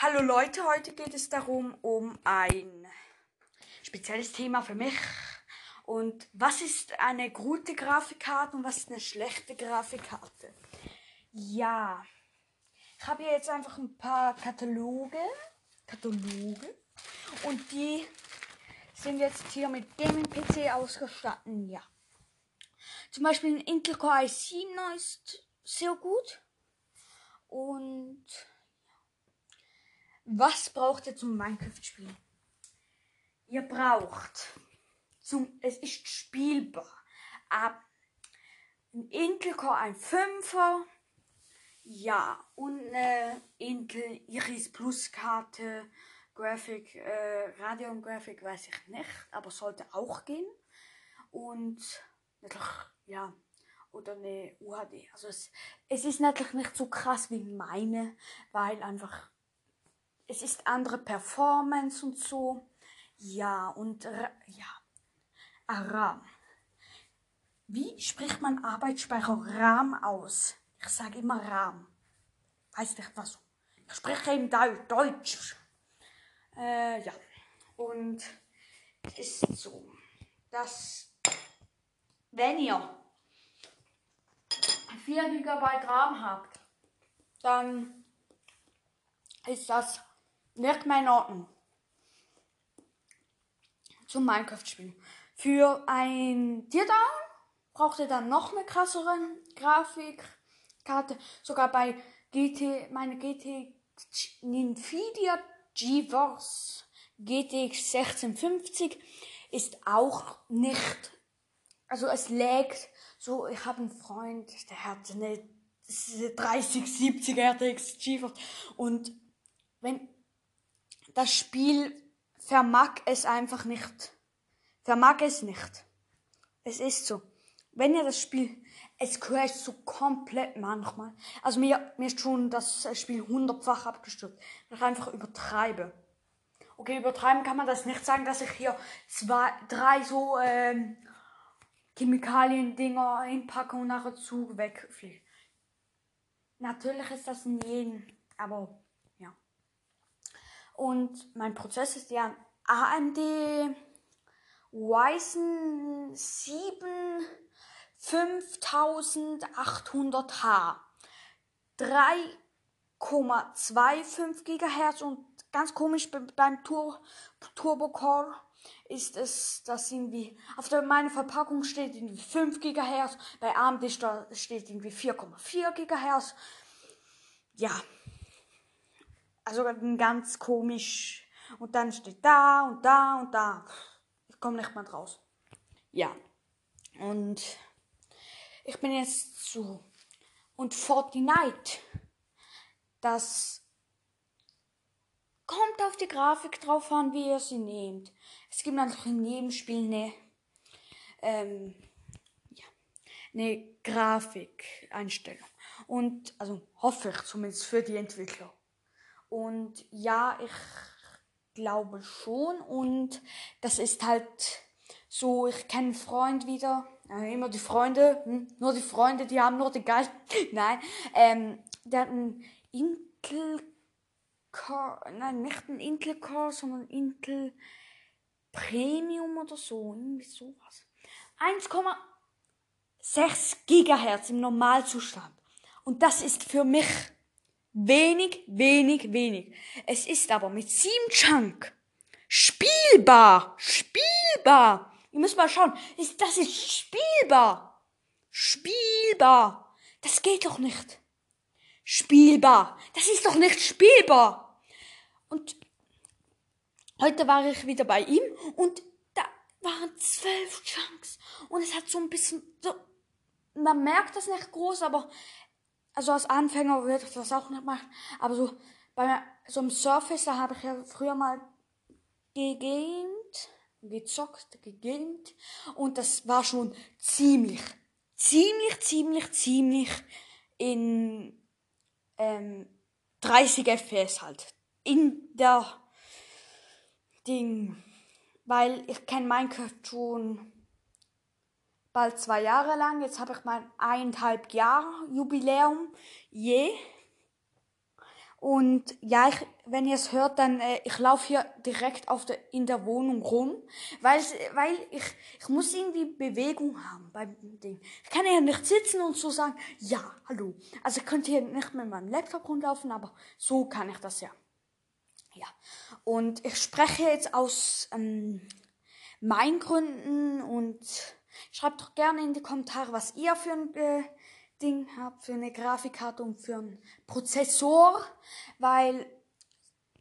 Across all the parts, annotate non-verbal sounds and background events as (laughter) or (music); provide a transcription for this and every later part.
Hallo Leute, heute geht es darum, um ein spezielles Thema für mich. Und was ist eine gute Grafikkarte und was ist eine schlechte Grafikkarte? Ja, ich habe hier jetzt einfach ein paar Kataloge, Kataloge und die sind jetzt hier mit Gaming-PC ausgestattet. Ja. Zum Beispiel ein Intel Core i7 ist sehr gut. Und was braucht ihr zum Minecraft-Spielen? Ihr braucht zum, es ist spielbar, ab ein Intel Core ein 5er, ja, und eine Intel Iris Plus Karte, Graphic, äh, Radeon Graphic weiß ich nicht, aber sollte auch gehen. Und natürlich, ja, oder eine UHD. Also es, es ist natürlich nicht so krass wie meine, weil einfach es ist andere Performance und so. Ja, und ja, RAM. Wie spricht man Arbeitsspeicher RAM aus? Ich sage immer RAM. Weiß nicht was. Ich spreche eben Deutsch. Äh, ja. Und es ist so, dass wenn ihr 4 GB RAM habt, dann ist das nicht mehr in Ordnung. Zum Minecraft-Spielen. Für ein Teardown braucht ihr dann noch eine krassere Grafikkarte. Sogar bei GT, meine GT Nvidia GeForce GTX 1650 ist auch nicht, also es lägt so, ich habe einen Freund, der hat eine 3070 RTX GeForce und wenn das Spiel vermag es einfach nicht. Vermag es nicht. Es ist so. Wenn ihr das Spiel, es crasht so komplett manchmal. Also mir, mir ist schon das Spiel hundertfach abgestürzt. Ich einfach übertreibe. Okay, übertreiben kann man das nicht sagen, dass ich hier zwei, drei so ähm, Chemikalien-Dinger einpacke und nachher zu wegfliege. Natürlich ist das in jedem, aber und mein Prozess ist ein AMD Ryzen 7 5800H. 3,25 GHz und ganz komisch beim Tur Turbo Core ist es, dass irgendwie auf der meine Verpackung steht irgendwie 5 GHz, bei AMD steht irgendwie 4,4 GHz. Ja, also ganz komisch. Und dann steht da und da und da. Ich komme nicht mal raus. Ja. Und ich bin jetzt zu. Und Fortnite, das kommt auf die Grafik drauf an, wie ihr sie nehmt. Es gibt natürlich in jedem Spiel eine, ähm, ja, eine Grafikeinstellung. Und, also hoffe ich zumindest für die Entwickler. Und ja, ich glaube schon. Und das ist halt so, ich kenne einen Freund wieder. Äh, immer die Freunde, hm? nur die Freunde, die haben nur die Geist. (laughs) Nein, ähm, der hat einen Intel Core, nein, nicht ein Intel Core, sondern Intel Premium oder so, irgendwie sowas. 1,6 Gigahertz im Normalzustand. Und das ist für mich Wenig, wenig, wenig. Es ist aber mit 7 Chunk spielbar. Spielbar. Ihr müsst mal schauen. Das ist spielbar. Spielbar. Das geht doch nicht. Spielbar. Das ist doch nicht spielbar. Und heute war ich wieder bei ihm und da waren zwölf Chunks. Und es hat so ein bisschen so, man merkt das nicht groß, aber also als Anfänger würde ich das auch nicht machen. Aber so bei so einem Surface, da habe ich ja früher mal gegamed, gezockt, gegamed. Und das war schon ziemlich, ziemlich, ziemlich, ziemlich in ähm, 30 FPS halt. In der Ding. Weil ich kenne Minecraft schon bald zwei Jahre lang. Jetzt habe ich mein eineinhalb Jahr Jubiläum je. Und ja, ich, wenn ihr es hört, dann äh, ich laufe hier direkt auf der, in der Wohnung rum, weil, weil ich, ich muss irgendwie Bewegung haben beim Ding. Ich kann ja nicht sitzen und so sagen, ja, hallo. Also ich könnte hier nicht mit meinem Laptop rumlaufen, aber so kann ich das ja. Ja. Und ich spreche jetzt aus ähm, meinen Gründen und schreibt doch gerne in die Kommentare, was ihr für ein äh, Ding habt, für eine Grafikkarte und für einen Prozessor, weil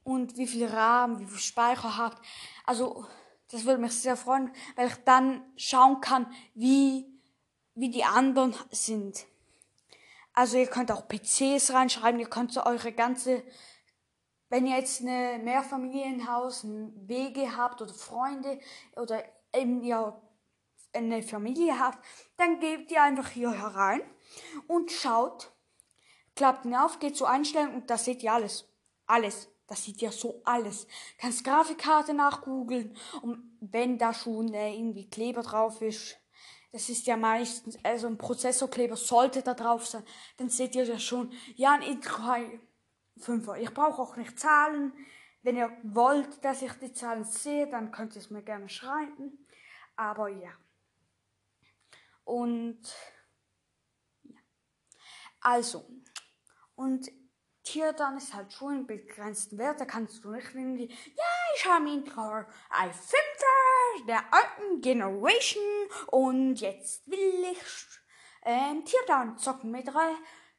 und wie viel RAM, wie viel Speicher habt. Also das würde mich sehr freuen, weil ich dann schauen kann, wie wie die anderen sind. Also ihr könnt auch PCs reinschreiben, ihr könnt so eure ganze wenn ihr jetzt ein Mehrfamilienhaus, ein WG habt oder Freunde oder eben ihr eine Familie habt, dann gebt ihr einfach hier herein und schaut, klappt ihn auf, geht zur Einstellung und da seht ihr alles. Alles. Das sieht ja so alles. Kannst Grafikkarte nachgoogeln und wenn da schon äh, irgendwie Kleber drauf ist, das ist ja meistens, also ein Prozessorkleber sollte da drauf sein, dann seht ihr ja schon, ja, ein Intel 5 Ich brauche auch nicht Zahlen. Wenn ihr wollt, dass ich die Zahlen sehe, dann könnt ihr es mir gerne schreiben. Aber ja. Und ja. Also. Und hier dann ist halt schon ein begrenzten Wert. Da kannst du nicht irgendwie, ja, ich habe ihn Car i5 der alten Generation und jetzt will ich ähm, hier dann zocken mit drei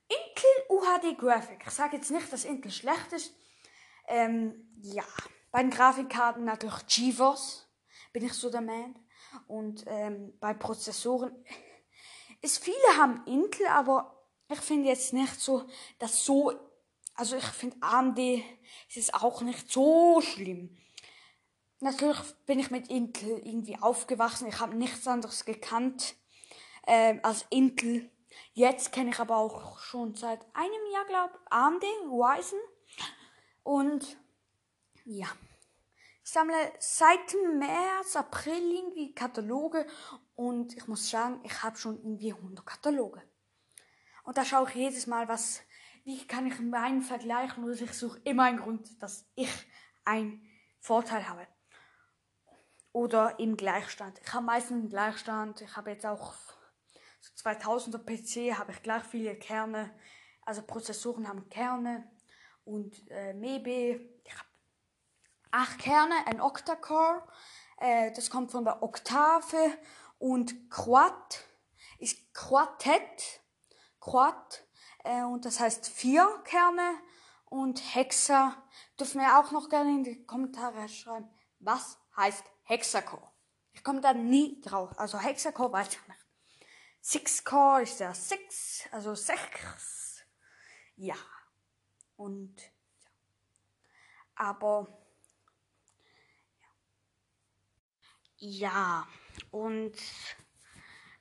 Intel UHD Graphic. Ich sage jetzt nicht, dass Intel schlecht ist. Ähm, ja, bei den Grafikkarten natürlich GeForce bin ich so der Man. Und ähm, bei Prozessoren (laughs) ist viele haben Intel, aber ich finde jetzt nicht so, dass so, also ich finde AMD ist auch nicht so schlimm. Natürlich bin ich mit Intel irgendwie aufgewachsen. Ich habe nichts anderes gekannt ähm, als Intel. Jetzt kenne ich aber auch schon seit einem Jahr, glaube ich, AMD, Ryzen. Und ja, ich sammle seit März, April irgendwie Kataloge und ich muss sagen, ich habe schon irgendwie 100 Kataloge. Und da schaue ich jedes Mal, was, wie kann ich meinen vergleichen und ich suche immer einen Grund, dass ich einen Vorteil habe. Oder im Gleichstand. Ich habe meistens einen Gleichstand. Ich habe jetzt auch 2000er PC habe ich gleich viele Kerne, also Prozessoren haben Kerne und äh, Mebe. Ich habe acht Kerne, ein Octa-Core, äh, das kommt von der Oktave und Quad ist Quartett, Quad äh, und das heißt vier Kerne und Hexa dürfen wir auch noch gerne in die Kommentare schreiben, was heißt Hexacore. Ich komme da nie drauf, also Hexacore weiß ich nicht. Six Core ist der Six, also sechs. Ja. Und ja. Aber ja. Und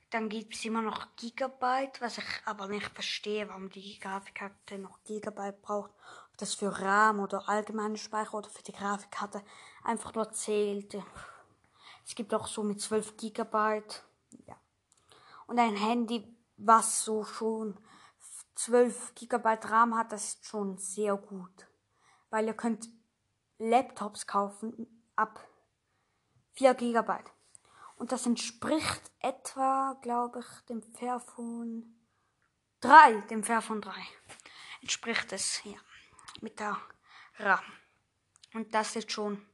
dann gibt es immer noch Gigabyte, was ich aber nicht verstehe, warum die Grafikkarte noch Gigabyte braucht. Ob das für RAM oder allgemeine Speicher oder für die Grafikkarte einfach nur zählt. Es gibt auch so mit 12 Gigabyte. Ja und ein Handy, was so schon 12 GB RAM hat, das ist schon sehr gut. Weil ihr könnt Laptops kaufen ab 4 GB. Und das entspricht etwa, glaube ich, dem Fairphone 3, dem Fairphone 3. Entspricht es, ja, mit der RAM. Und das ist schon,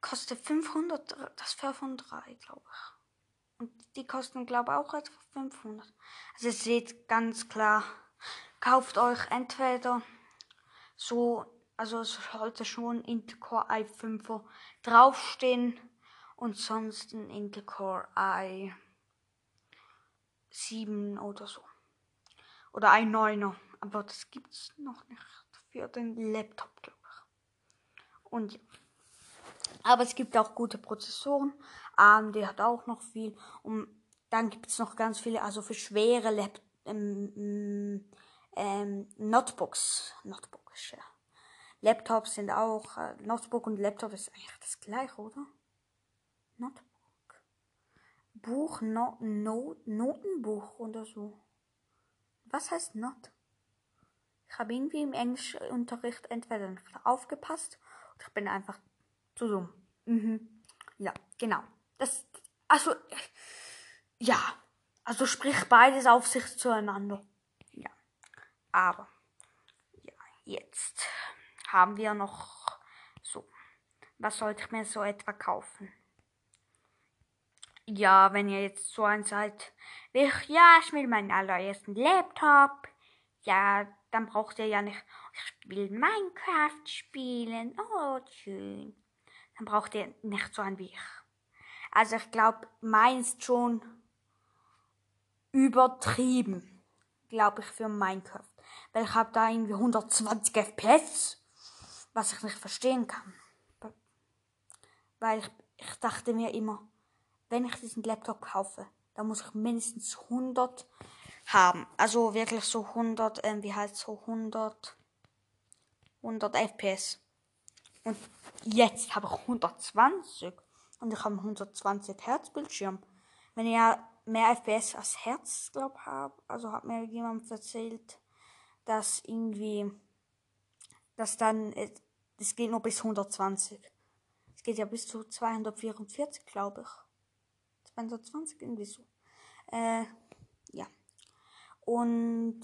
kostet 500, das Fairphone 3, glaube ich. Und die kosten, glaube ich, auch etwa 500. Also ihr seht ganz klar, kauft euch entweder so, also es sollte schon Intel Core i5 draufstehen und sonst ein Intel Core i7 oder so. Oder ein 9er. Aber das gibt es noch nicht für den Laptop, glaube ich. Und ja. Aber es gibt auch gute Prozessoren. AMD hat auch noch viel. Und dann gibt es noch ganz viele, also für schwere Lap ähm, ähm, Notebooks. Notebooks, ja. Laptops sind auch, äh, Notebook und Laptop ist eigentlich das gleiche, oder? Notebook. Buch, no, no, Notenbuch oder so. Was heißt Not? Ich habe irgendwie im Englischunterricht entweder nicht aufgepasst oder ich bin einfach zu dumm. Mhm. Ja, genau. Das, also, ja, also sprich beides auf sich zueinander. Ja, aber, ja, jetzt haben wir noch so. Was sollte ich mir so etwa kaufen? Ja, wenn ihr jetzt so ein seid, ich, ja, ich will meinen allerersten Laptop. Ja, dann braucht ihr ja nicht, ich will Minecraft spielen. Oh, schön. Dann braucht ihr nicht so ein wie ich. Also ich glaube, meins schon übertrieben, glaube ich, für Minecraft. Weil ich habe da irgendwie 120 FPS, was ich nicht verstehen kann. Weil ich, ich dachte mir immer, wenn ich diesen Laptop kaufe, dann muss ich mindestens 100 haben. Also wirklich so 100, ähm, wie heißt so 100, 100 FPS. Und jetzt habe ich 120 und ich habe einen 120 Hertz Bildschirm. Wenn ihr mehr FPS als Herz, glaube ich, habt, also hat mir jemand erzählt, dass irgendwie, dass dann, es geht nur bis 120. Es geht ja bis zu 244, glaube ich. 220 irgendwie so. Äh, ja. Und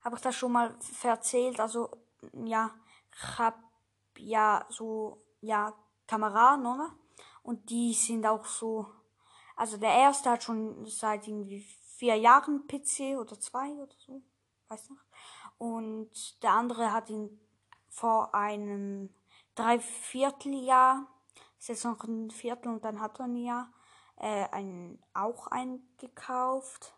habe ich das schon mal erzählt? Also, ja, ich habe ja so, ja, Kameraden, oder? Und die sind auch so, also der erste hat schon seit irgendwie vier Jahren PC oder zwei oder so, weiß nicht. Und der andere hat ihn vor einem Dreivierteljahr, ein Viertel und dann hat er ein Jahr, äh, ein, auch eingekauft.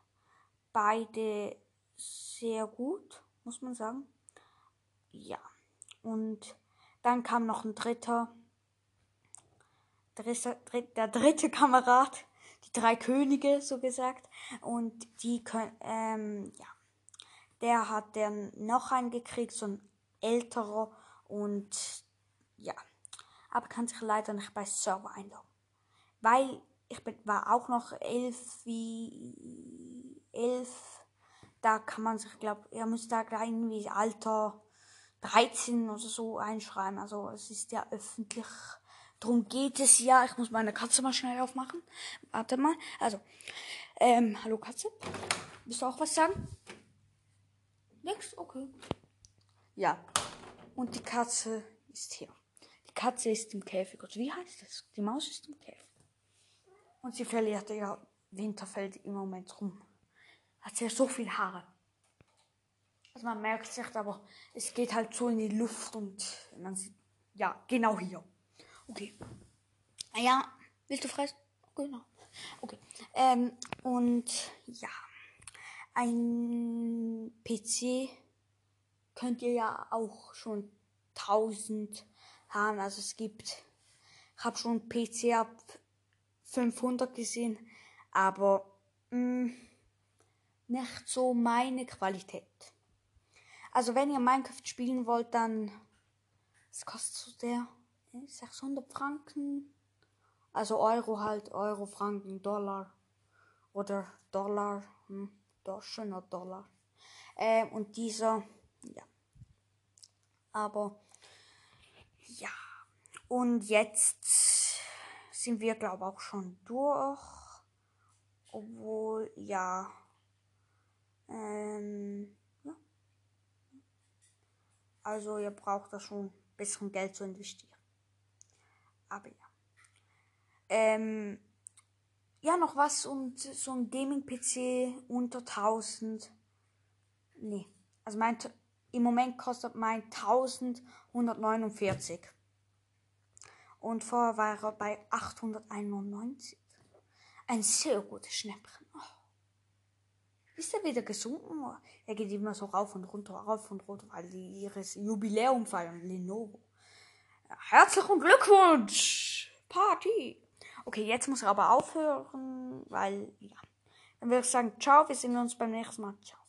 Beide sehr gut, muss man sagen. Ja. Und dann kam noch ein dritter, dritter, der dritte Kamerad, die drei Könige, so gesagt. Und die können, ähm, ja. Der hat dann noch einen gekriegt, so ein älterer und ja. Aber kann sich leider nicht bei Server einloggen. Weil ich bin, war auch noch elf wie elf. Da kann man sich, glaube er müsste da irgendwie Alter 13 oder so einschreiben. Also es ist ja öffentlich. Drum geht es ja. Ich muss meine Katze mal schnell aufmachen. Warte mal. Also, ähm, hallo Katze. Willst du auch was sagen? Nix? Okay. Ja. Und die Katze ist hier. Die Katze ist im Käfig. Und wie heißt das? Die Maus ist im Käfig. Und sie verliert ja Winterfeld im Moment rum. Hat sie ja so viel Haare. Also man merkt es nicht, aber es geht halt so in die Luft und man sieht, ja, genau hier. Okay. Ja, willst du fressen? Genau. Okay. Ähm, und ja, ein PC könnt ihr ja auch schon 1000 haben. Also es gibt, ich habe schon PC ab 500 gesehen, aber mh, mm, nicht so meine Qualität. Also wenn ihr Minecraft spielen wollt, dann es kostet so der 600 Franken, also Euro halt, Euro, Franken, Dollar oder Dollar, hm, schöner Dollar. Ähm, und dieser, ja. Aber ja. Und jetzt sind wir, glaube ich, auch schon durch. Obwohl, ja. Ähm, ja. Also ihr braucht da schon ein bisschen Geld zu investieren. Aber ja. Ähm, ja, noch was und so ein Gaming-PC unter 1000. Nee. Also mein, im Moment kostet mein 1149. Und vorher war er bei 891. Ein sehr gutes Schnäppchen. Oh. Ist er wieder gesunken? Er geht immer so rauf und runter, rauf und runter, weil die ihres Jubiläum feiern. Lenovo. Herzlichen Glückwunsch! Party! Okay, jetzt muss er aber aufhören, weil, ja. Dann würde ich sagen, ciao, wir sehen uns beim nächsten Mal. Ciao.